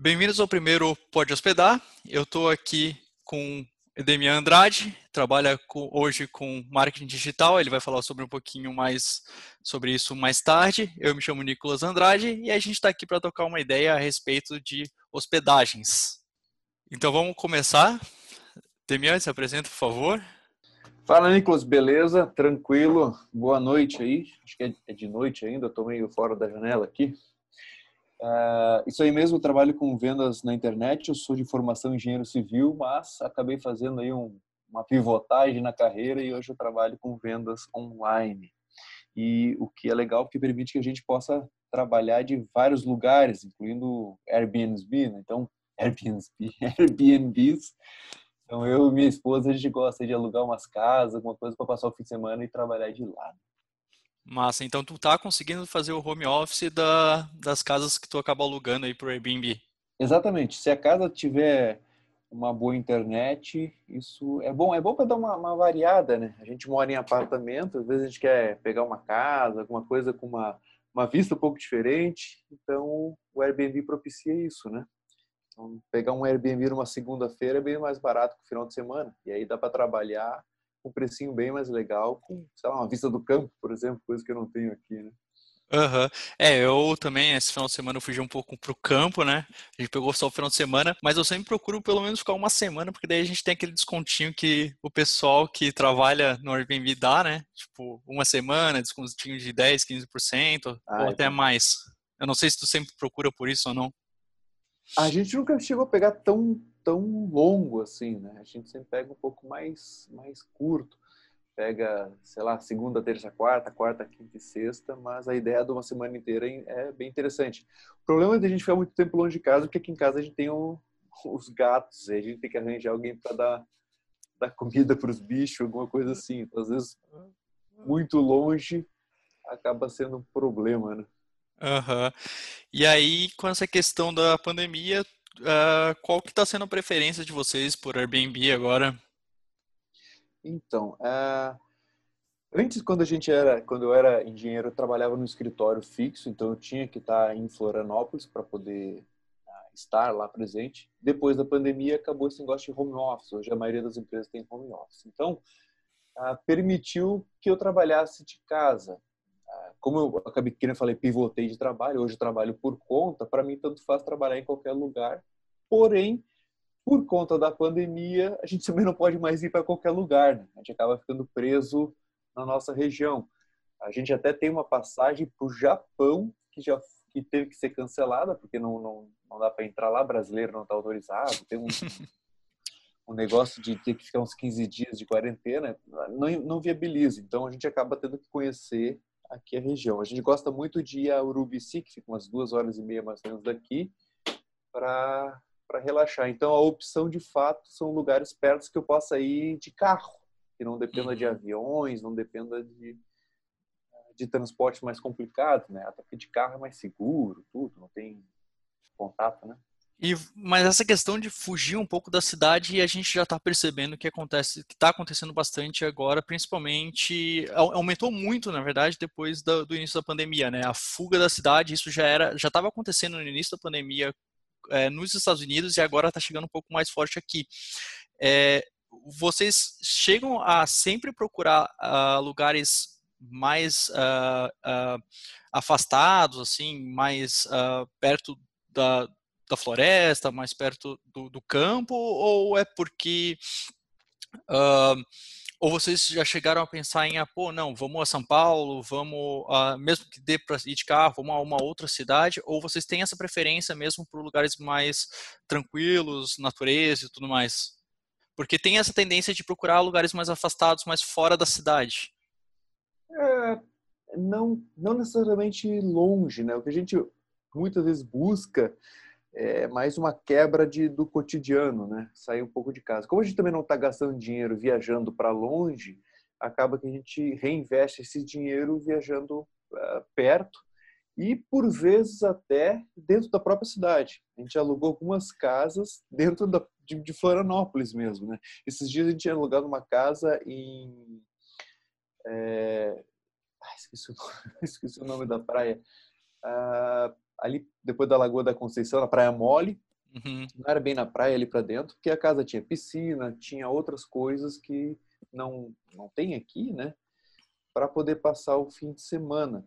Bem-vindos ao primeiro Pode Hospedar. Eu estou aqui com Edemian Andrade, trabalha com, hoje com marketing digital. Ele vai falar sobre um pouquinho mais sobre isso mais tarde. Eu me chamo Nicolas Andrade e a gente está aqui para tocar uma ideia a respeito de hospedagens. Então vamos começar. Demian, se apresenta, por favor. Fala, Nicolas, beleza? Tranquilo? Boa noite aí. Acho que é de noite ainda, estou meio fora da janela aqui. Uh, isso aí mesmo, trabalho com vendas na internet. Eu sou de formação engenheiro civil, mas acabei fazendo aí um, uma pivotagem na carreira e hoje eu trabalho com vendas online. E o que é legal porque permite que a gente possa trabalhar de vários lugares, incluindo Airbnb, né? Então, Airbnb, Airbnbs. Então, eu e minha esposa, a gente gosta de alugar umas casas, alguma coisa para passar o fim de semana e trabalhar de lá. Massa, então tu tá conseguindo fazer o home office da, das casas que tu acaba alugando aí pro Airbnb. Exatamente. Se a casa tiver uma boa internet, isso é bom. É bom para dar uma, uma, variada, né? A gente mora em apartamento, às vezes a gente quer pegar uma casa, alguma coisa com uma, uma vista um pouco diferente. Então, o Airbnb propicia isso, né? Então, pegar um Airbnb numa segunda-feira é bem mais barato que o final de semana. E aí dá para trabalhar um precinho bem mais legal, com, sei lá, uma vista do campo, por exemplo, coisa que eu não tenho aqui, né? Uhum. É, eu também, esse final de semana eu fugi um pouco pro campo, né? A gente pegou só o final de semana, mas eu sempre procuro pelo menos ficar uma semana, porque daí a gente tem aquele descontinho que o pessoal que trabalha no Airbnb dá, né? Tipo, uma semana, descontinho de 10, 15%, ah, ou até mais. Eu não sei se tu sempre procura por isso ou não. A gente nunca chegou a pegar tão tão longo assim, né? A gente sempre pega um pouco mais, mais curto. Pega, sei lá, segunda, terça, quarta, quarta, quinta e sexta, mas a ideia de uma semana inteira é bem interessante. O problema é de a gente ficar muito tempo longe de casa, porque aqui em casa a gente tem os gatos, e a gente tem que arranjar alguém para dar, dar comida para os bichos, alguma coisa assim. Então, às vezes, muito longe acaba sendo um problema, né? Uhum. E aí, com essa questão da pandemia, uh, qual que está sendo a preferência de vocês por Airbnb agora? Então, uh, antes quando a gente era, quando eu era engenheiro, eu trabalhava no escritório fixo, então eu tinha que estar em Florianópolis para poder uh, estar lá presente. Depois da pandemia acabou esse negócio de home office. Hoje a maioria das empresas tem home office. Então, permitiu que eu trabalhasse de casa como eu acabei que eu falei, pivotei de trabalho, hoje trabalho por conta, para mim tanto faz trabalhar em qualquer lugar. Porém, por conta da pandemia, a gente também não pode mais ir para qualquer lugar, né? A gente acaba ficando preso na nossa região. A gente até tem uma passagem para o Japão que já que teve que ser cancelada porque não não, não dá para entrar lá, brasileiro não está autorizado. Tem um, um negócio de ter que ficar uns 15 dias de quarentena, não, não viabiliza. Então a gente acaba tendo que conhecer aqui a região. A gente gosta muito de ir a Urubici, que fica umas duas horas e meia mais ou menos daqui, para relaxar. Então, a opção de fato são lugares perto que eu possa ir de carro, que não dependa de uhum. aviões, não dependa de, de transporte mais complicado, né? Até porque de carro é mais seguro, tudo, não tem contato, né? E, mas essa questão de fugir um pouco da cidade, a gente já está percebendo que acontece, que está acontecendo bastante agora, principalmente aumentou muito, na verdade, depois do, do, início da pandemia, né? A fuga da cidade, isso já era, já estava acontecendo no início da pandemia é, nos Estados Unidos e agora está chegando um pouco mais forte aqui. É, vocês chegam a sempre procurar uh, lugares mais uh, uh, afastados, assim, mais perto da da floresta, mais perto do, do campo, ou é porque uh, ou vocês já chegaram a pensar em, ah, pô, não, vamos a São Paulo, vamos, mesmo que dê para ir de carro, vamos a uma outra cidade, ou vocês têm essa preferência mesmo por lugares mais tranquilos, natureza e tudo mais? Porque tem essa tendência de procurar lugares mais afastados, mais fora da cidade. É, não, não necessariamente longe, né? O que a gente muitas vezes busca é mais uma quebra de, do cotidiano, né? Sair um pouco de casa. Como a gente também não está gastando dinheiro viajando para longe, acaba que a gente reinveste esse dinheiro viajando uh, perto e por vezes até dentro da própria cidade. A gente alugou algumas casas dentro da, de, de Florianópolis mesmo, né? Esses dias a gente tinha alugado uma casa em é... ah, esqueci, o nome, esqueci, o nome, da praia. Uh, ali depois da Lagoa da Conceição, na Praia Mole, Uhum. Não era bem na praia ali para dentro, porque a casa tinha piscina, tinha outras coisas que não não tem aqui, né? Para poder passar o fim de semana.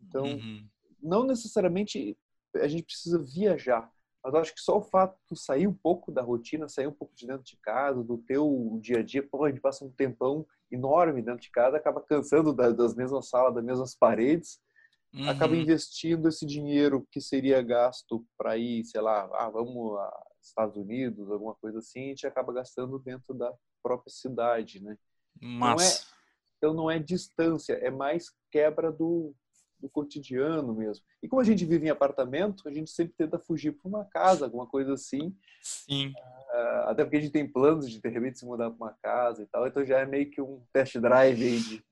Então, uhum. não necessariamente a gente precisa viajar, mas acho que só o fato de sair um pouco da rotina, sair um pouco de dentro de casa, do teu dia a dia, pô, a gente passa um tempão enorme dentro de casa, acaba cansando das mesmas salas, das mesmas paredes, uhum. acaba investindo esse dinheiro que seria gasto para ir, sei lá, ah, vamos a Estados Unidos, alguma coisa assim, a gente acaba gastando dentro da própria cidade, né? Mas... Não é, então não é distância, é mais quebra do, do cotidiano mesmo. E como a gente vive em apartamento, a gente sempre tenta fugir para uma casa, alguma coisa assim. Sim. Uh, até porque a gente tem planos de de repente se mudar para uma casa e tal, então já é meio que um test drive de, de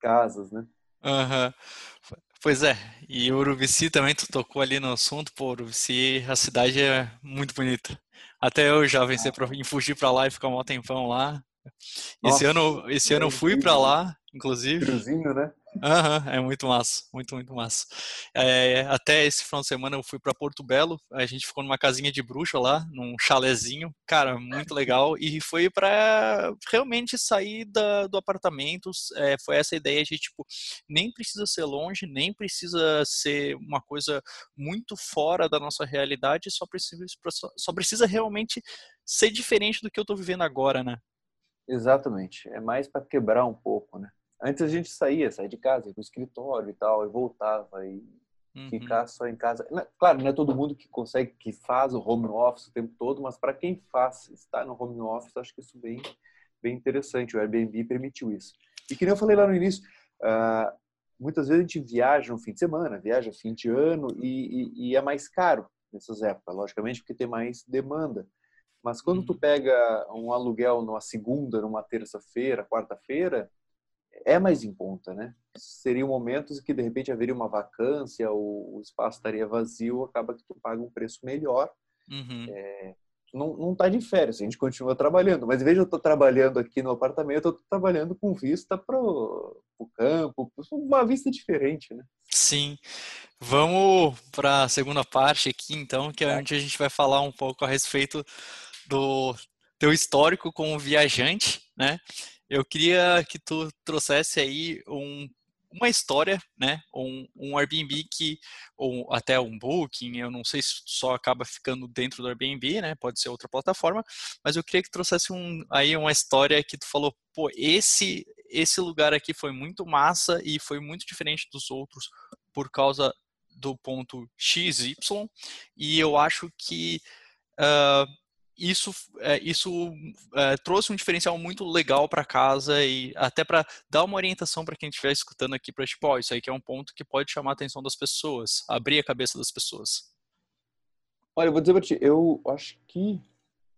casas, né? Uhum. Pois é, e Urubici também, tu tocou ali no assunto, pô, Urubici, a cidade é muito bonita. Até eu já venci ah. em fugir para lá e ficar um tempão lá. Nossa, esse ano, esse ano eu fui para lá, inclusive. Cruzinho, né? Uhum, é muito massa, muito, muito massa. É, até esse final de semana eu fui para Porto Belo, a gente ficou numa casinha de bruxa lá, num chalezinho, cara, muito legal, e foi para realmente sair da, do apartamento, é, foi essa ideia de, tipo, nem precisa ser longe, nem precisa ser uma coisa muito fora da nossa realidade, só precisa, só precisa realmente ser diferente do que eu estou vivendo agora, né? Exatamente, é mais para quebrar um pouco, né? Antes a gente saía, saía de casa, ia pro escritório e tal, e voltava e uhum. ficar só em casa. Claro, não é todo mundo que consegue, que faz o home office o tempo todo, mas para quem faz, está no home office, acho que isso bem, bem interessante. O Airbnb permitiu isso. E que nem eu falei lá no início, uh, muitas vezes a gente viaja no fim de semana, viaja fim de ano e, e, e é mais caro nessas épocas, logicamente, porque tem mais demanda. Mas quando uhum. tu pega um aluguel numa segunda, numa terça-feira, quarta-feira, é mais em conta, né? Seriam momentos que de repente haveria uma vacância, o, espaço estaria vazio, acaba que tu paga um preço melhor. Uhum. É, não, não tá de férias, a gente continua trabalhando, mas veja, eu estou trabalhando aqui no apartamento, eu estou trabalhando com vista para o campo, uma vista diferente, né? Sim. Vamos para a segunda parte aqui, então, que é onde a gente vai falar um pouco a respeito do teu histórico como viajante, né? Eu queria que tu trouxesse aí um, uma história, né? Um, um Airbnb que, ou até um Booking, eu não sei se só acaba ficando dentro do Airbnb, né? Pode ser outra plataforma, mas eu queria que trouxesse um, aí uma história que tu falou, pô, esse, esse lugar aqui foi muito massa e foi muito diferente dos outros por causa do ponto XY, e eu acho que uh, isso, é, isso é, trouxe um diferencial muito legal para casa e até para dar uma orientação para quem estiver escutando aqui para tipo, oh, isso aí que é um ponto que pode chamar a atenção das pessoas, abrir a cabeça das pessoas. Olha, eu vou dizer para ti, eu acho que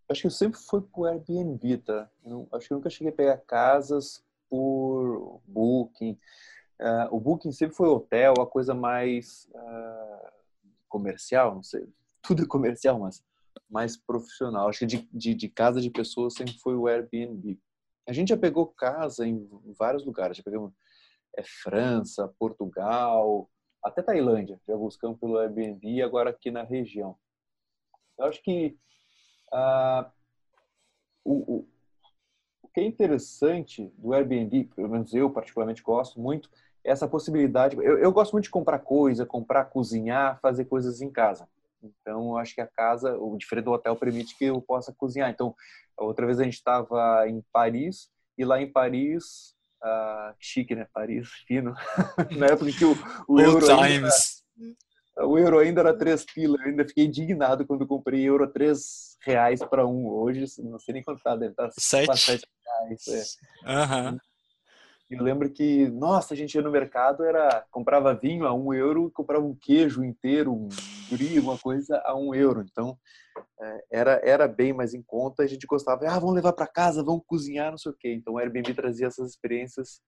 acho que eu sempre fui por Airbnb, tá? Acho que eu nunca cheguei a pegar casas por Booking. Uh, o Booking sempre foi hotel, a coisa mais uh, comercial, não sei, tudo é comercial, mas mais profissional. Acho que de, de, de, casa de pessoas sempre foi o Airbnb. A gente já pegou casa em vários lugares. Já pegamos é, França, Portugal, até Tailândia. Já buscamos pelo Airbnb agora aqui na região. Eu acho que ah, o, o, o que é interessante do Airbnb, pelo menos eu particularmente gosto muito, é essa possibilidade. Eu, eu gosto muito de comprar coisa, comprar, cozinhar, fazer coisas em casa. Então, acho que a casa, o diferente do hotel, permite que eu possa cozinhar. Então, outra vez a gente estava em Paris e lá em Paris, uh, chique, né? Paris, fino. Na época que o, o euro ainda, o euro ainda era três pilas. Eu ainda fiquei indignado quando comprei euro três reais para um. Hoje, não sei nem quanto tá, deve estar tá sete, sete reais. É. Uhum. Eu lembro que, nossa, a gente ia no mercado, era comprava vinho a um euro, comprava um queijo inteiro, um brie, uma coisa a um euro. Então, é, era, era bem mais em conta. A gente gostava, ah, vamos levar para casa, vamos cozinhar, não sei o quê. Então, o Airbnb trazia essas experiências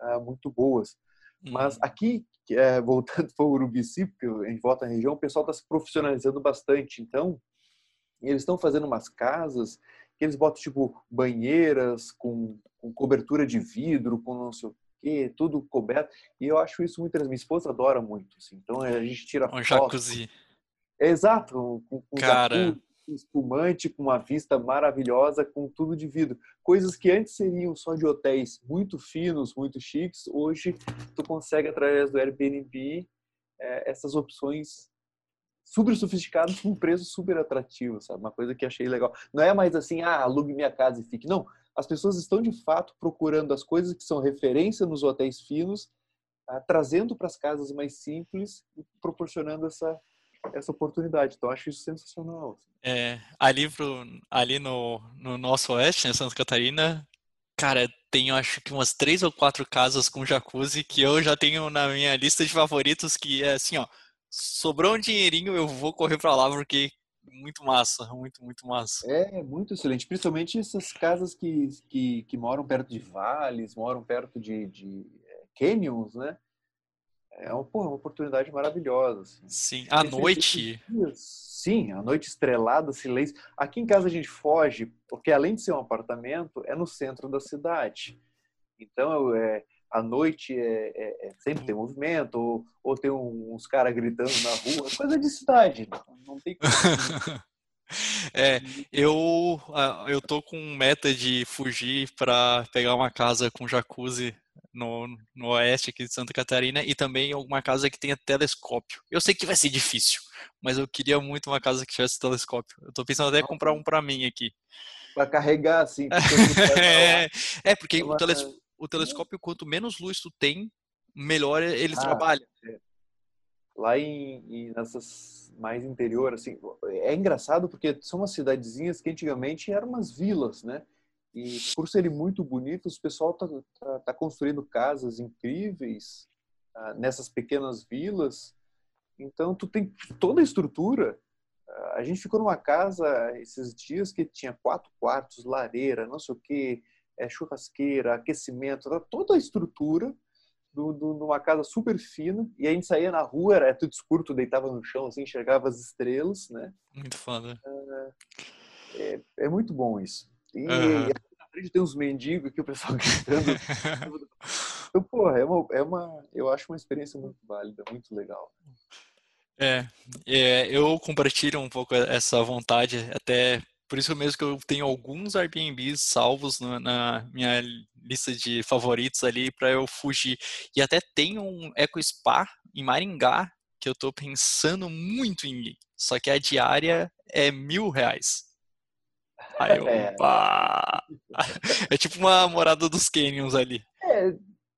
ah, muito boas. Mas uhum. aqui, é, voltando para o Urubici, porque a gente volta na região, o pessoal está se profissionalizando bastante. Então, eles estão fazendo umas casas que eles botam tipo banheiras com, com cobertura de vidro, com não sei o quê, tudo coberto. E eu acho isso muito interessante. Minha esposa adora muito, assim. Então a gente tira um foto. jacuzzi. Exato, com, com Cara... Jacuzzi, espumante, com uma vista maravilhosa, com tudo de vidro. Coisas que antes seriam só de hotéis muito finos, muito chiques, hoje tu consegue, através do Airbnb, é, essas opções super sofisticadas com um preço super atrativo, sabe? Uma coisa que achei legal. Não é mais assim, ah, alugue minha casa e fique. Não, as pessoas estão de fato procurando as coisas que são referência nos hotéis finos, ah, trazendo para as casas mais simples e proporcionando essa essa oportunidade. Então, acho isso sensacional. Assim. É, ali, pro, ali no, no nosso oeste, em Santa Catarina, cara, tenho acho que umas três ou quatro casas com jacuzzi que eu já tenho na minha lista de favoritos, que é assim, ó, sobrou um dinheirinho, eu vou correr para lá porque muito massa, muito, muito massa. É, muito excelente. Principalmente essas casas que, que, que moram perto de vales, moram perto de, de é, canyons, né? é uma, porra, uma oportunidade maravilhosa. Assim. Sim, à noite. sim, à noite estrelada, silêncio. Aqui em casa a gente foge, porque além de ser um apartamento, é no centro da cidade. Então, é, à noite é, é, é sempre tem movimento, ou, ou tem uns caras gritando na rua, coisa de cidade. Não tem como. É, eu eu tô com meta de fugir para pegar uma casa com jacuzzi no, no oeste aqui de Santa Catarina e também uma casa que tenha telescópio. Eu sei que vai ser difícil, mas eu queria muito uma casa que tivesse telescópio. Eu tô pensando até em comprar um para mim aqui. Para carregar, assim. é, é, porque o, teles, o, telescópio, quanto menos luz tu tem, melhor ele ah, trabalha. É. Lá em, em, nessas mais interior, assim, é engraçado porque são umas cidadezinhas que antigamente eram umas vilas, né? E por serem muito bonitos, o pessoal está tá, tá construindo casas incríveis ah, nessas pequenas vilas. Então, tu tem toda a estrutura. Ah, a gente ficou numa casa esses dias que tinha quatro quartos, lareira, não sei o que, é, churrasqueira, aquecimento, toda a estrutura de numa casa super fina. E a gente saía na rua, era tudo escuro, tu deitava no chão, assim, enxergava as estrelas, né? Muito foda. É, é, é muito bom isso. E, uhum frente tem uns mendigos que o pessoal gritando. então, porra, é uma, é uma, eu acho uma experiência muito válida, muito legal. É, é, eu compartilho um pouco essa vontade, até por isso mesmo que eu tenho alguns Airbnbs salvos na, na minha lista de favoritos ali para eu fugir. E até tem um Eco Spa em Maringá que eu estou pensando muito em ir. Só que a diária é mil reais. Aí, é. opa! É. é tipo uma morada dos canyons ali. É,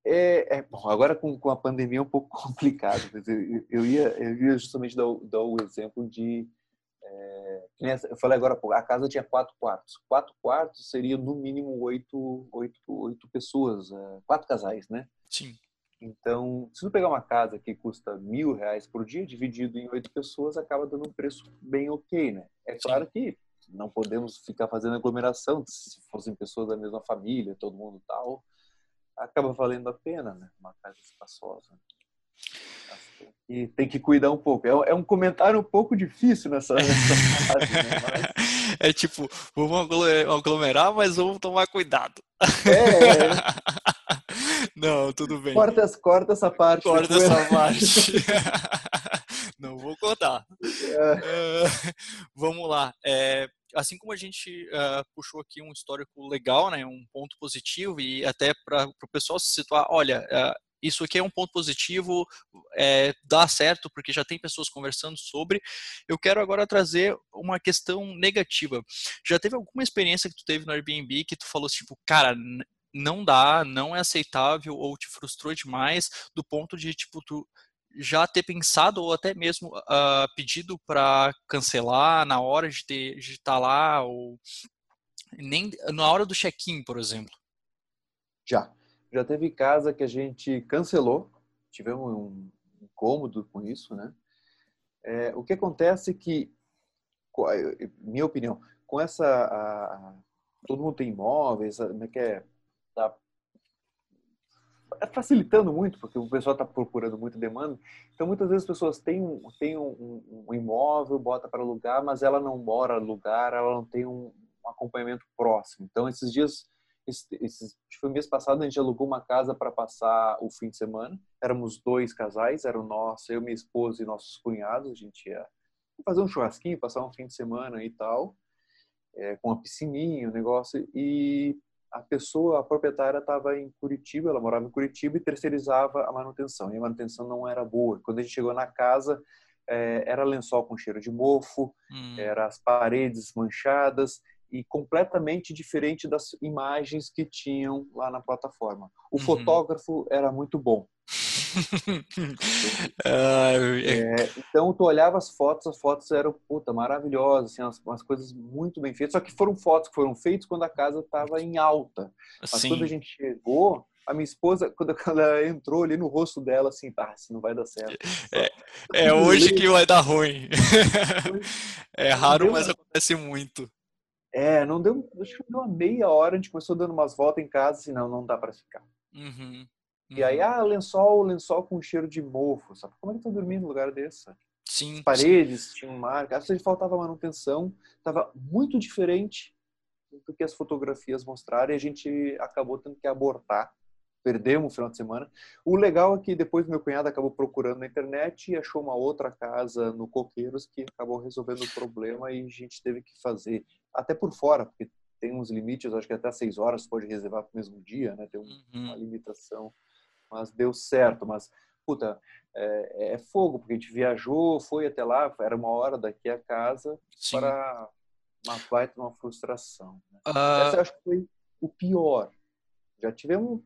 é, é, bom, agora com, com a pandemia é um pouco complicado. Eu, eu, ia, eu ia justamente dar, dar o exemplo de. Eu falei agora, a casa tinha quatro quartos. Quatro quartos seria no mínimo oito, oito, oito pessoas, é, quatro casais, né? Sim. Então, se tu pegar uma casa que custa mil reais por dia, dividido em oito pessoas, acaba dando um preço bem ok, né? É claro Sim. que não podemos ficar fazendo aglomeração, se fossem pessoas da mesma família, todo mundo tal, acaba valendo a pena, né? Uma casa espaçosa. E tem que cuidar um pouco. É, é um comentário um pouco difícil nessa, nessa fase, né? Mas... É tipo, vamos aglomerar, mas vamos tomar cuidado. É. Não, tudo bem. Corta, corta essa parte. Corta essa parte. Não vou cortar. É. Uh, vamos lá. É, assim como a gente uh, puxou aqui um histórico legal, né, um ponto positivo, e até para o pessoal se situar, olha, uh, isso aqui é um ponto positivo, é, dá certo, porque já tem pessoas conversando sobre. Eu quero agora trazer uma questão negativa. Já teve alguma experiência que tu teve no Airbnb que tu falou, tipo, cara, não dá, não é aceitável, ou te frustrou demais, do ponto de, tipo, tu já ter pensado ou até mesmo uh, pedido para cancelar na hora de, de estar tá lá ou nem na hora do check-in, por exemplo? Já. Já teve casa que a gente cancelou, tivemos um incômodo com isso, né? É, o que acontece é que, minha opinião, com essa a, todo mundo tem imóveis, né, que é, tá é facilitando muito, porque o pessoal está procurando muita demanda. Então, muitas vezes as pessoas têm um, têm um, um imóvel, bota para alugar, mas ela não mora alugar, ela não tem um acompanhamento próximo. Então, esses dias, esse, esse, foi mês passado, a gente alugou uma casa para passar o fim de semana. Éramos dois casais, eram nós, eu, minha esposa e nossos cunhados. A gente ia fazer um churrasquinho, passar um fim de semana e tal, é, com uma piscininha, um negócio. E a pessoa, a proprietária, estava em Curitiba, ela morava em Curitiba e terceirizava a manutenção. E a manutenção não era boa. Quando a gente chegou na casa, é, era lençol com cheiro de mofo, hum. era as paredes manchadas e completamente diferente das imagens que tinham lá na plataforma. O uhum. fotógrafo era muito bom. é, então tu olhava as fotos, as fotos eram puta maravilhosas, assim, umas, umas, coisas muito bem feitas. Só que foram fotos que foram feitas quando a casa estava em alta. Mas Sim. quando a gente chegou, a minha esposa, quando ela entrou ali no rosto dela, assim, tá, isso não vai dar certo. É, é hoje que vai dar ruim. é raro, mas acontece muito. É, não deu, acho que deu uma meia hora, a gente começou dando umas voltas em casa, assim, não, não dá para ficar. Uhum, uhum. E aí, ah, lençol, lençol com cheiro de mofo, sabe? Como é que tá dormindo num lugar desse? Sim. As paredes sim. tinham marca, às faltava manutenção, estava muito diferente do que as fotografias mostraram e a gente acabou tendo que abortar perdemos o final de semana. O legal é que depois meu cunhado acabou procurando na internet e achou uma outra casa no Coqueiros que acabou resolvendo o problema e a gente teve que fazer até por fora, porque tem uns limites, acho que até seis horas pode reservar para o mesmo dia, né? Tem uma uhum. limitação, mas deu certo. Mas puta, é, é, fogo porque a gente viajou, foi até lá, era uma hora daqui a casa Sim. para uma baita uma frustração. Né? Uh... Essa eu acho que foi o pior. Já tivemos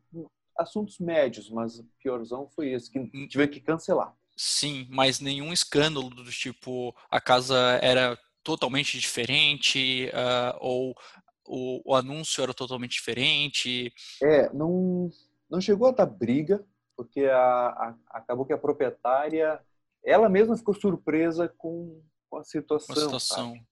assuntos médios, mas o piorzão foi esse, que hum. tive que cancelar. Sim, mas nenhum escândalo do tipo a casa era totalmente diferente uh, ou o, o, anúncio era totalmente diferente. É, não, não chegou a dar briga, porque a, a, acabou que a proprietária, ela mesma ficou surpresa com, com a situação. Com a situação. Sabe?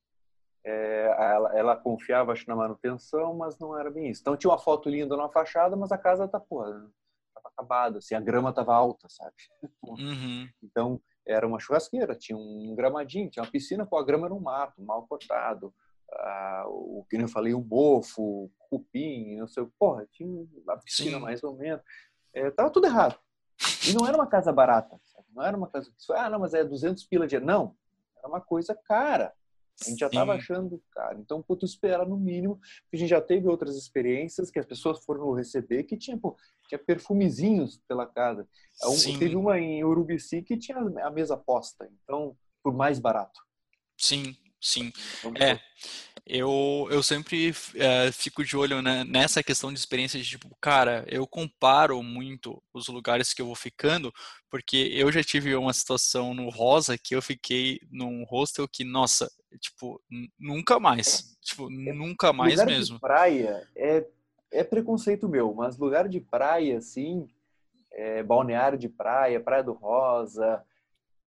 É, ela, ela, confiava acho na manutenção, mas não era bem isso. Então tinha uma foto linda na fachada, mas a casa tá porra, tava acabada, assim, a grama tava alta, sabe? Uhum. Então era uma churrasqueira, tinha um gramadinho, tinha uma piscina, pô, a grama era um mato, mal cortado. Ah, o que eu falei, um bofo, cupim, não sei, porra, tinha uma piscina Sim. mais ou menos. É, tava tudo errado. E não era uma casa barata, sabe? não era uma casa que ah, não, mas é 200 pila de não, era uma coisa cara. A gente já estava achando, cara. Então, pô, tu espera no mínimo, porque a gente já teve outras experiências que as pessoas foram receber que tinha, pô, tinha perfumezinhos pela casa. Um, teve uma em Urubici que tinha a mesa posta, então, por mais barato. Sim, sim. É, eu, eu sempre é, fico de olho né, nessa questão de experiência de tipo, cara, eu comparo muito os lugares que eu vou ficando, porque eu já tive uma situação no Rosa que eu fiquei num hostel que, nossa, tipo, nunca mais. Tipo, é, nunca mais lugar mesmo. De praia é, é preconceito meu, mas lugar de praia, assim, é, balneário de praia, Praia do Rosa,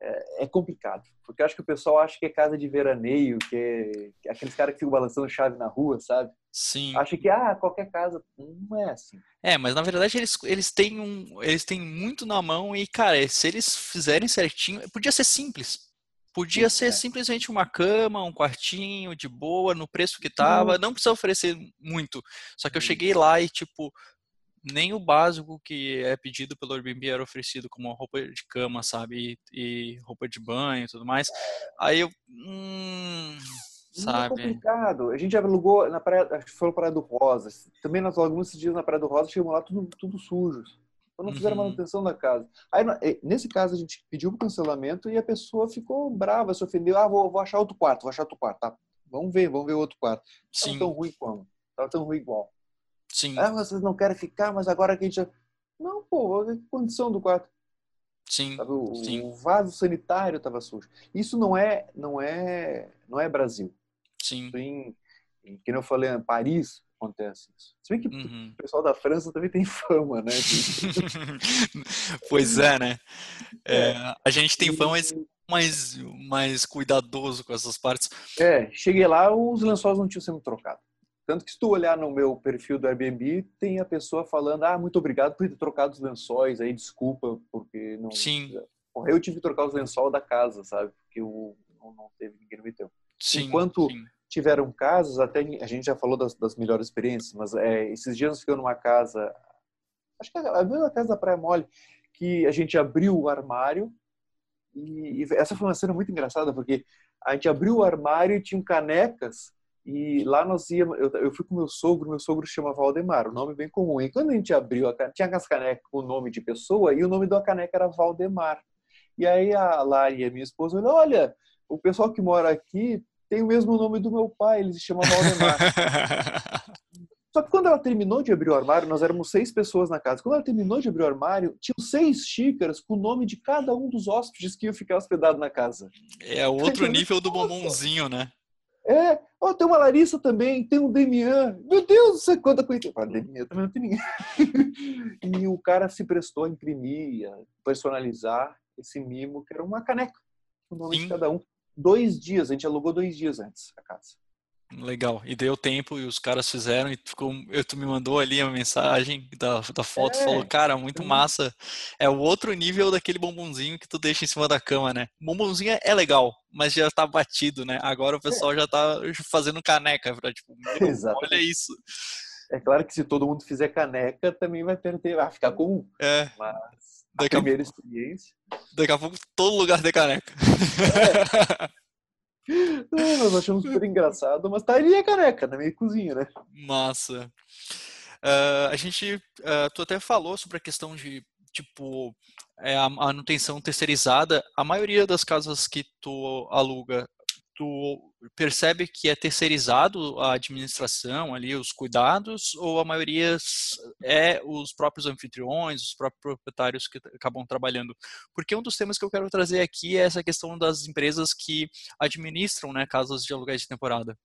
é, é, complicado. Porque eu acho que o pessoal acha que é casa de veraneio, que é, que é aqueles caras que ficam balançando chave na rua, sabe? Sim. Acha que, ah, qualquer casa. Não é assim. É, mas na verdade eles, eles, têm um, eles têm muito na mão e, cara, se eles fizerem certinho, podia ser simples. Podia Sim, ser é. simplesmente uma cama, um quartinho de boa, no preço que tava. Não precisa oferecer muito. Só que eu cheguei lá e, tipo, nem o básico que é pedido pelo Airbnb era oferecido, como roupa de cama, sabe? E, e roupa de banho e tudo mais. Aí eu. Hum, sabe? É complicado. A gente alugou na praia, acho que foi na Praia do Rosa. Também nós alugamos esses dias na Praia do Rosa, chegamos lá tudo, tudo sujos. Então não fizeram uhum. manutenção da casa. Aí, nesse caso, a gente pediu o cancelamento e a pessoa ficou brava, se ofendeu. Ah, vou, vou achar outro quarto, vou achar outro quarto. Tá, vamos ver, vamos ver outro quarto. Sim. Não tão ruim como. Tava tão ruim igual. Sim. Ah, vocês não querem ficar, mas agora que a gente já... Não, pô, a condição do quarto. Sim, o, sim. o, vaso sanitário estava sujo. Isso não é, não é, não é Brasil. Sim. Em, em, que eu falei, em Paris acontece isso. Se bem que uhum. o pessoal da França também tem fama, né? pois é, né? É, é. A gente tem fama mais, mais cuidadoso com essas partes. É, cheguei lá, os lençóis não tinham sido trocados. Tanto que se tu olhar no meu perfil do Airbnb, tem a pessoa falando, ah, muito obrigado por ter trocado os lençóis, aí desculpa, porque não... Sim. Eu tive que trocar os lençóis da casa, sabe? Porque o, não, teve ninguém no meteu. Sim, Enquanto sim. tiveram casos, até a gente já falou das, das melhores experiências, mas é, esses dias nós ficamos numa casa, acho que é a mesma casa da Praia Mole, que a gente abriu o armário e, e essa foi uma cena muito engraçada, porque a gente abriu o armário e tinham canecas e lá nós íamos, eu, eu fui com meu sogro, meu sogro chama Valdemar, o nome bem comum. E quando a gente abriu, a, tinha as canecas com o nome de pessoa e o nome da caneca era Valdemar. E aí a Lari, a minha esposa, olhou, olha, o pessoal que mora aqui tem o mesmo nome do meu pai, ele se chama Valdemar. Só que quando ela terminou de abrir o armário, nós éramos seis pessoas na casa. Quando ela terminou de abrir o armário, tinham seis xícaras com o nome de cada um dos hóspedes que iam ficar hospedados na casa. É outro nível do bombonzinho, né? É, ó, oh, tem uma Larissa também, tem um Demian. Meu Deus, você quanta coisa. Ah, Demian também não tem ninguém. e o cara se prestou a imprimir, a personalizar esse mimo, que era uma caneca, o nome Sim. de cada um. Dois dias, a gente alugou dois dias antes a casa. Legal. E deu tempo e os caras fizeram e ficou, eu, tu me mandou ali a mensagem da, da foto, é. falou, cara, muito massa. É o outro nível daquele bombonzinho que tu deixa em cima da cama, né? Bombonzinho é legal, mas já tá batido, né? Agora o é. pessoal é. já tá fazendo caneca pra, tipo, olha isso. É claro que se todo mundo fizer caneca, também vai perder, vai ficar comum. É. Mas daqui a primeira a... experiência. Daqui a pouco todo lugar tem caneca. É. É, nós achamos super engraçado, mas tá ali a caneca, na minha cozinha, né? Massa. Uh, a gente, uh, tu até falou sobre a questão de, tipo, é, a manutenção terceirizada. A maioria das casas que tu aluga tu percebe que é terceirizado a administração ali, os cuidados, ou a maioria é os próprios anfitriões, os próprios proprietários que acabam trabalhando? Porque um dos temas que eu quero trazer aqui é essa questão das empresas que administram né, casas de aluguéis de temporada.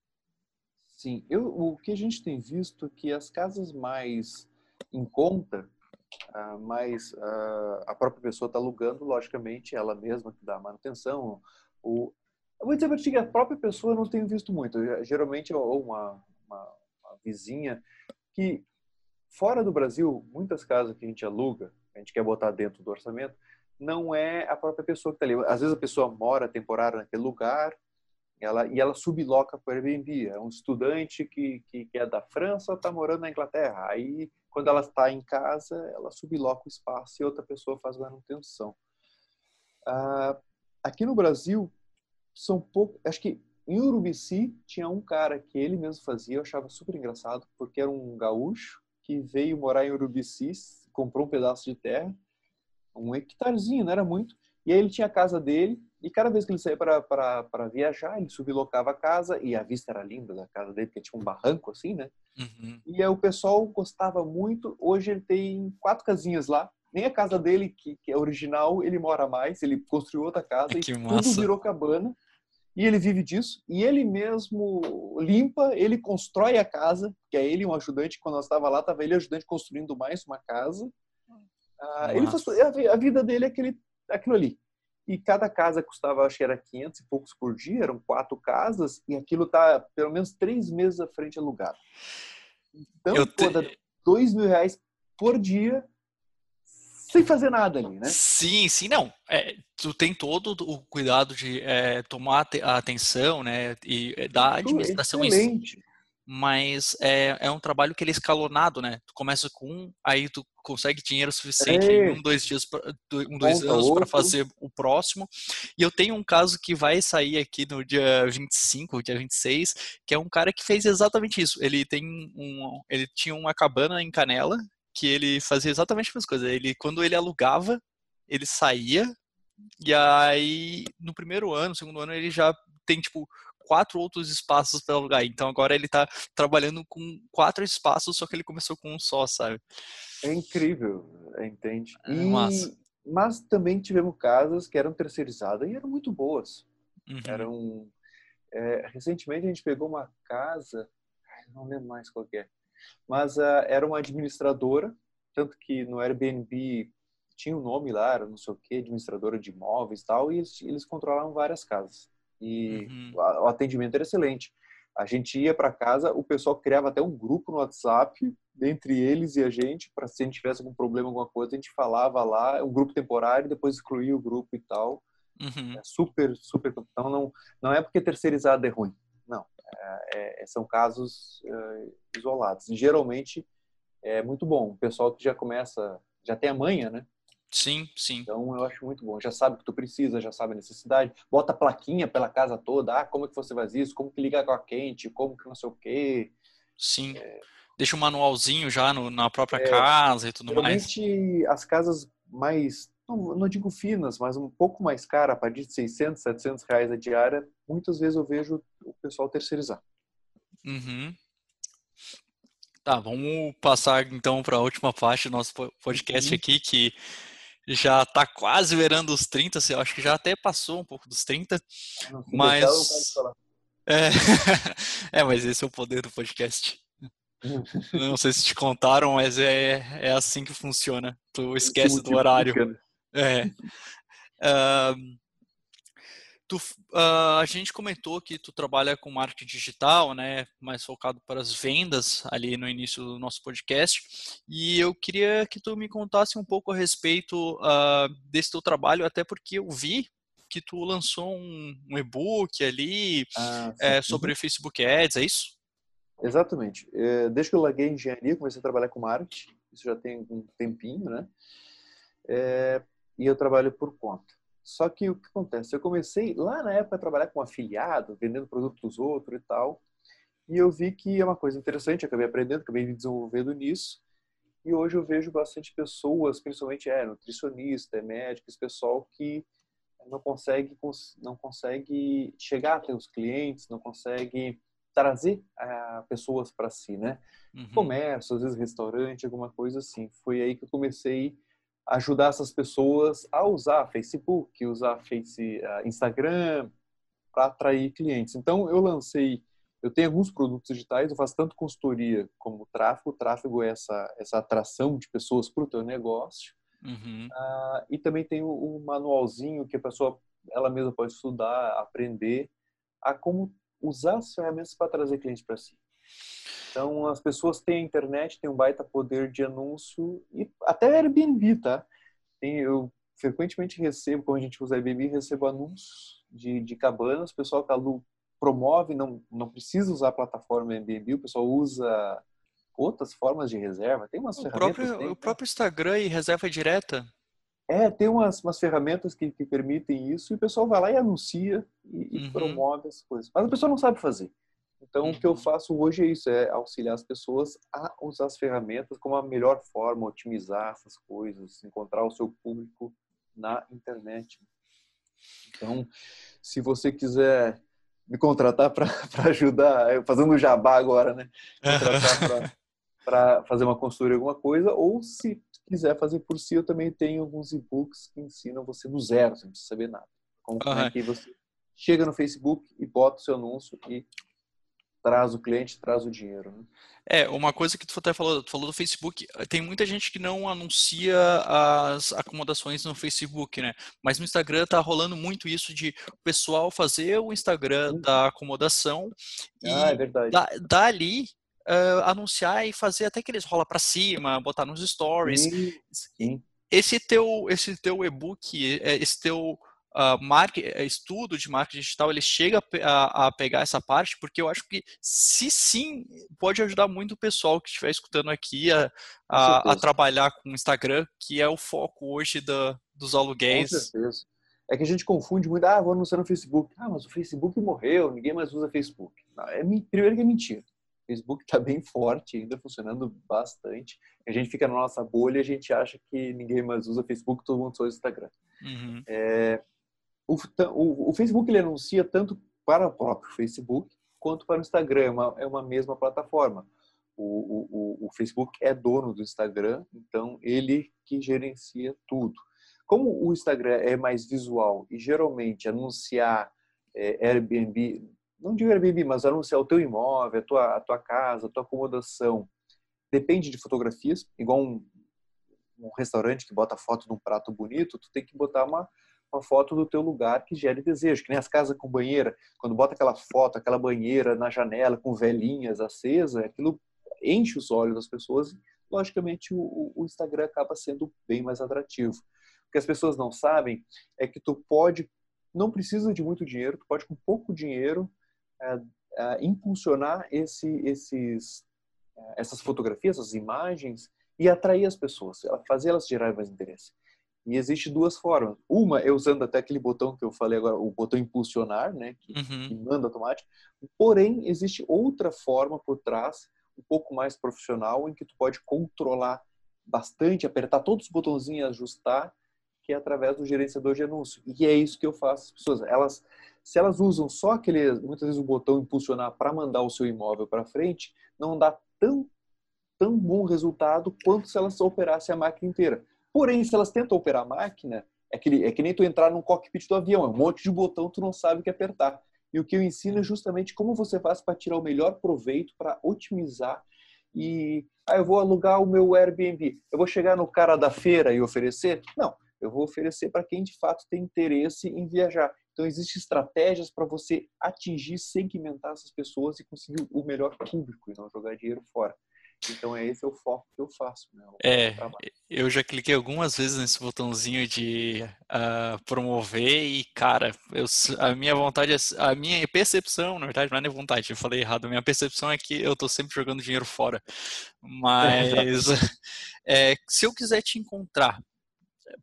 Sim, eu, o que a gente tem visto é que as casas mais em conta, uh, uh, a própria pessoa está alugando, logicamente, ela mesma que dá a manutenção, o, eu vou dizer que a própria pessoa eu não tenho visto muito. Geralmente, ou uma, uma, uma, vizinha que, fora do Brasil, muitas casas que a gente aluga, a gente quer botar dentro do orçamento, não é a própria pessoa que está ali. Às vezes a pessoa mora temporária naquele lugar ela, e ela subloca para o Airbnb. É um estudante que, que, que é da França está morando na Inglaterra. Aí, quando ela está em casa, ela subloca o espaço e outra pessoa faz manutenção. Ah, aqui no Brasil, são pouco. Acho que em Urubici tinha um cara que ele mesmo fazia, eu achava super engraçado, porque era um gaúcho que veio morar em Urubici, comprou um pedaço de terra, um hectarezinho, não era muito, e aí ele tinha a casa dele, e cada vez que ele saía para viajar, ele sublocava a casa, e a vista era linda da casa dele, porque tinha um barranco assim, né? Uhum. E aí o pessoal gostava muito. Hoje ele tem quatro casinhas lá, nem a casa dele, que, que é original, ele mora mais, ele construiu outra casa que e massa. tudo virou cabana e ele vive disso, e ele mesmo limpa, ele constrói a casa, que é ele um ajudante, quando nós estava lá, estava ele ajudante construindo mais uma casa. Ah, ele faz, a vida dele é aquele, aquilo ali. E cada casa custava, acho que era 500 e poucos por dia, eram quatro casas, e aquilo tá pelo menos três meses à frente alugado. Então, te... pô, dois mil reais por dia sem fazer nada ali, né? Sim, sim, não. É, tu tem todo o cuidado de é, tomar a atenção, né, e é, dar administração Excelente. mas é, é um trabalho que ele é escalonado, né? Tu começa com um, aí tu consegue dinheiro suficiente em um, dois dias, pra, um, dois Conta anos para fazer o próximo. E eu tenho um caso que vai sair aqui no dia 25, dia 26, que é um cara que fez exatamente isso. Ele tem um, ele tinha uma cabana em Canela, que ele fazia exatamente a mesma coisa. Ele, quando ele alugava, ele saía, e aí no primeiro ano, segundo ano, ele já tem tipo quatro outros espaços para alugar. Então agora ele está trabalhando com quatro espaços, só que ele começou com um só, sabe? É incrível, entende? É e, massa. Mas também tivemos casas que eram terceirizadas e eram muito boas. Uhum. Eram. É, recentemente a gente pegou uma casa, não lembro mais qual é, mas uh, era uma administradora, tanto que no Airbnb tinha um nome lá, era não sei o que, administradora de imóveis e tal, e eles, eles controlavam várias casas. E uhum. o atendimento era excelente. A gente ia para casa, o pessoal criava até um grupo no WhatsApp, entre eles e a gente, para se a gente tivesse algum problema, alguma coisa, a gente falava lá, um grupo temporário, depois excluía o grupo e tal. Uhum. É super, super. Então, não, não é porque terceirizado é ruim. É, é, são casos é, isolados. E, geralmente é muito bom. O pessoal que já começa, já tem a manha, né? Sim, sim. Então eu acho muito bom. Já sabe o que tu precisa, já sabe a necessidade. Bota plaquinha pela casa toda. Ah, como é que você faz isso? Como que liga com a quente? Como que não sei o quê. Sim. É... Deixa um manualzinho já no, na própria é, casa e tudo mais. Realmente as casas mais, não, não, digo finas, mas um pouco mais cara, a partir de 600, 700 reais a diária, muitas vezes eu vejo o pessoal terceirizar. Uhum. Tá, vamos passar então para a última parte do nosso podcast uhum. aqui, que já está quase verando os 30, eu acho que já até passou um pouco dos 30, não, mas... É... é, mas esse é o poder do podcast. Não sei se te contaram, mas é, é assim que funciona. Tu esquece do horário. É. Uh, tu, uh, a gente comentou que tu trabalha com marketing digital, né, mais focado para as vendas ali no início do nosso podcast. E eu queria que tu me contasse um pouco a respeito uh, desse teu trabalho, até porque eu vi que tu lançou um, um e-book ali ah, é, sobre. Facebook Ads, é isso? Exatamente. É, desde que eu larguei engenharia, comecei a trabalhar com marketing, isso já tem um tempinho, né? É, e eu trabalho por conta. Só que o que acontece? Eu comecei lá na época a trabalhar com afiliado, vendendo produtos dos outros e tal, e eu vi que é uma coisa interessante, acabei aprendendo, acabei me desenvolvendo nisso, e hoje eu vejo bastante pessoas, principalmente é nutricionista, é médico, esse pessoal que não consegue não consegue chegar até os clientes, não consegue trazer uh, pessoas para si, né? Uhum. Comércio, às vezes restaurante, alguma coisa assim. Foi aí que eu comecei ajudar essas pessoas a usar Facebook, usar Face, uh, Instagram para atrair clientes. Então eu lancei, eu tenho alguns produtos digitais, eu faço tanto consultoria como tráfego. O tráfego é essa essa atração de pessoas para o teu negócio. Uhum. Uh, e também tem o manualzinho que a pessoa ela mesma pode estudar, aprender a como usar as ferramentas para trazer clientes para si. Então, as pessoas têm a internet, têm um baita poder de anúncio e até Airbnb, tá? Tem, eu frequentemente recebo, quando a gente usa Airbnb, recebo anúncios de, de cabanas, o pessoal que alu, promove, não, não precisa usar a plataforma Airbnb, o pessoal usa outras formas de reserva. Tem umas o ferramentas. Próprio, tem, o próprio Instagram e reserva direta. É, tem umas, umas ferramentas que, que, permitem isso e o pessoal vai lá e anuncia e, e uhum. promove as coisas. Mas a pessoa não sabe fazer. Então, uhum. o que eu uhum. faço hoje é isso, é auxiliar as pessoas a usar as ferramentas como a melhor forma, otimizar essas coisas, encontrar o seu público na internet. Então, se você quiser me contratar para ajudar, fazendo jabá agora, né? Contratar para fazer uma consultoria, alguma coisa, ou se quiser fazer por si, eu também tenho alguns e-books que ensinam você do zero, sem saber nada. Como uhum. é que você chega no Facebook e bota o seu anúncio e traz o cliente, traz o dinheiro. Né? É, uma coisa que tu até falou, tu falou do Facebook, tem muita gente que não anuncia as acomodações no Facebook, né? Mas no Instagram tá rolando muito isso de o pessoal fazer o Instagram uhum. da acomodação ah, e é da, dali uh, anunciar e fazer até que eles rola para cima, botar nos stories. Sim, sim. Esse teu, esse teu e-book, é, esse teu uh, market, estudo de marketing digital, ele chega a, a, pegar essa parte, porque eu acho que se sim, pode ajudar muito o pessoal que estiver escutando aqui a, a, a trabalhar com o Instagram, que é o foco hoje da, dos aluguéis. Com certeza. É que a gente confunde muito, ah, vou anunciar no Facebook. Ah, mas o Facebook morreu, ninguém mais usa Facebook. Não, é, primeiro que é mentira. Facebook está bem forte ainda, funcionando bastante. A gente fica na nossa bolha e a gente acha que ninguém mais usa Facebook, todo mundo só usa Instagram. Uhum. É, o, o, o, Facebook ele anuncia tanto para o próprio Facebook quanto para o Instagram, é uma, é uma mesma plataforma. O, o, Facebook é dono do Instagram, então ele que gerencia tudo. Como o Instagram é mais visual e geralmente anunciar é, Airbnb não digo Airbnb, mas anunciar o teu imóvel, a tua, a tua casa, a tua acomodação, depende de fotografias, igual um, um restaurante que bota foto de um prato bonito, tu tem que botar uma, uma foto do teu lugar que gere desejo, que nem as casas com banheira, quando bota aquela foto, aquela banheira na janela com velhinhas acesa, aquilo enche os olhos das pessoas, logicamente o, o Instagram acaba sendo bem mais atrativo. O que as pessoas não sabem é que tu pode, não precisa de muito dinheiro, tu pode com pouco dinheiro impulsionar esse, esses, essas fotografias, essas imagens e atrair as pessoas, fazer elas gerarem mais interesse. E existe duas formas. Uma é usando até aquele botão que eu falei agora, o botão impulsionar, né, que, Uhum. que manda automático. Porém, existe outra forma por trás, um pouco mais profissional, em que tu pode controlar bastante, apertar todos os botãozinhos e ajustar, que é através do gerenciador de anúncio. E é isso que eu faço. As pessoas, elas, se elas usam só aquele, muitas vezes o botão impulsionar para mandar o seu imóvel para frente, não dá tão tão bom resultado quanto se elas operassem a máquina inteira. Porém, se elas tentam operar a máquina, é que, é que nem tu entrar num cockpit do avião, é um monte de botão, tu não sabe o que apertar. E o que eu ensino é justamente como você faz para tirar o melhor proveito, para otimizar e ah, eu vou alugar o meu Airbnb. Eu vou chegar no cara da feira e oferecer? Não, eu vou oferecer para quem de fato tem interesse em viajar. Então existem estratégias para você atingir, segmentar essas pessoas e conseguir o melhor público e não jogar dinheiro fora. Então é esse é o foco que eu faço. Né? É, trabalho. eu já cliquei algumas vezes nesse botãozinho de ah, promover e, cara, eu a minha vontade, é a minha percepção, na verdade, não é nem vontade, eu falei errado, a minha percepção é que eu tô sempre jogando dinheiro fora. Mas é, se eu quiser te encontrar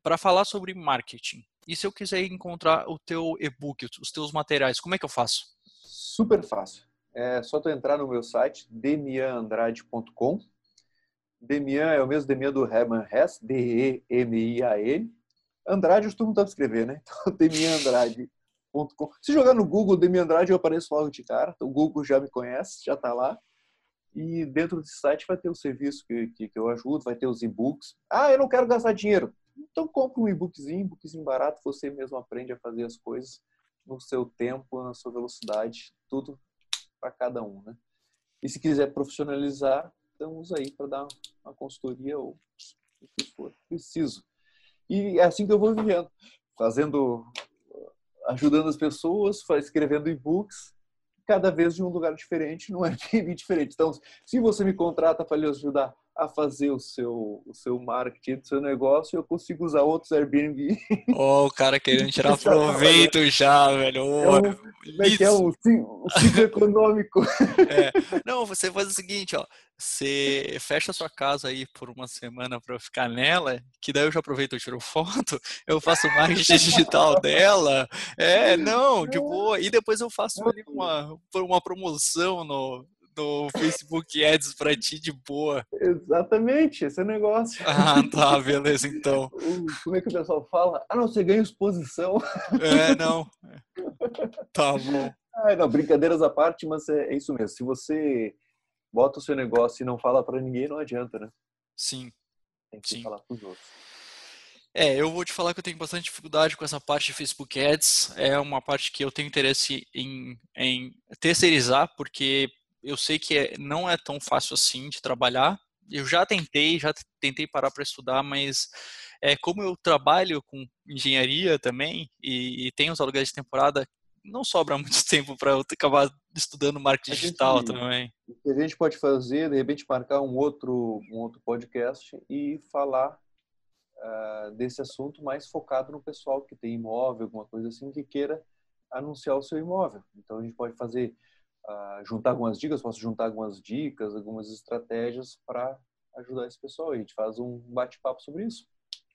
para falar sobre marketing, e se eu quiser encontrar o teu e-book, os teus materiais, como é que eu faço? Super fácil. É só tu entrar no meu site, demianandrade.com. Demian é o mesmo Demian do Herman Hess, D-E-M-I-A-N. Andrade, eu costumo tanto escrever, né? Então, demianandrade.com. Se jogar no Google Demian Andrade, eu apareço logo de cara. O Google já me conhece, já tá lá. E dentro desse site vai ter o serviço que, que, que eu ajudo, vai ter os e-books. Ah, eu não quero gastar dinheiro. Então compra um e-bookzinho, e-bookzinho barato, você mesmo aprende a fazer as coisas no seu tempo, na sua velocidade, tudo para cada um, né? E se quiser profissionalizar, então usa aí para dar uma consultoria ou o que for preciso. E é assim que eu vou vivendo, fazendo, ajudando as pessoas, escrevendo e-books, cada vez de um lugar diferente, num Airbnb diferente. Então, se você me contrata para lhe ajudar a fazer o seu, o seu marketing do seu negócio, eu consigo usar outros Airbnb. Ó, o cara querendo tirar proveito já, velho. É um, como é que é? Um, ci- um ciclo econômico. É. Não, você faz o seguinte, ó. Você fecha a sua casa aí por uma semana para eu ficar nela, que daí eu já aproveito, eu tiro foto, eu faço marketing digital dela. É, não, de boa. E depois eu faço ali uma, uma promoção no, no Facebook Ads pra ti de boa. Exatamente, esse é o negócio. Ah, tá, beleza, então. Como é que o pessoal fala? Ah, não, você ganha exposição. É, não. Tá bom. Ah, não, brincadeiras à parte, mas é, é isso mesmo. Se você bota o seu negócio e não fala para ninguém, não adianta, né? Sim. Tem que Sim. falar para os outros. É, eu vou te falar que eu tenho bastante dificuldade com essa parte de Facebook Ads. É uma parte que eu tenho interesse em, em terceirizar, porque eu sei que é- não é tão fácil assim de trabalhar. Eu já tentei, já tentei parar para estudar, mas é, como eu trabalho com engenharia também e, e tenho os aluguéis de temporada, não sobra muito tempo para eu acabar estudando marketing gente- digital também. O que a gente pode fazer, de repente, marcar um outro, um outro podcast e falar ah, desse assunto mais focado no pessoal que tem imóvel, alguma coisa assim, que queira anunciar o seu imóvel. Então, a gente pode fazer, ah, juntar algumas dicas, posso juntar algumas dicas, algumas estratégias para ajudar esse pessoal. A gente faz um bate-papo sobre isso.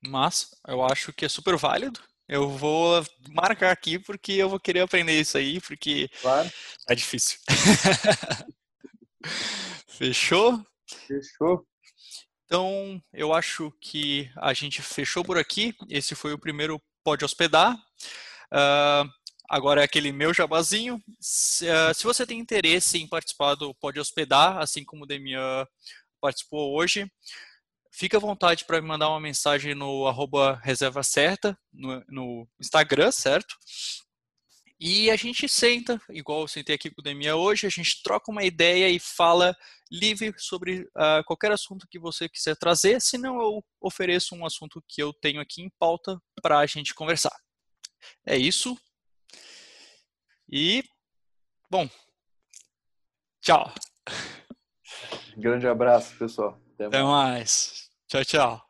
Mas eu acho que é super válido. Eu vou marcar aqui porque eu vou querer aprender isso aí, porque Claro, tá difícil. Fechou? fechou. Então, eu acho que a gente fechou por aqui. Esse foi o primeiro Pode Hospedar. Ah, agora é aquele meu jabazinho. Se, ah, se você tem interesse em participar do Pode Hospedar, assim como o Demian participou hoje, fica à vontade para me mandar uma mensagem no arroba reserva certa, no, no Instagram, certo? E a gente senta, igual eu sentei aqui com o Demian hoje, a gente troca uma ideia e fala livre sobre ah, qualquer assunto que você quiser trazer, senão eu ofereço um assunto que eu tenho aqui em pauta para a gente conversar. É isso. E, bom, tchau. Grande abraço, pessoal. Até mais. Até mais. Tchau, tchau.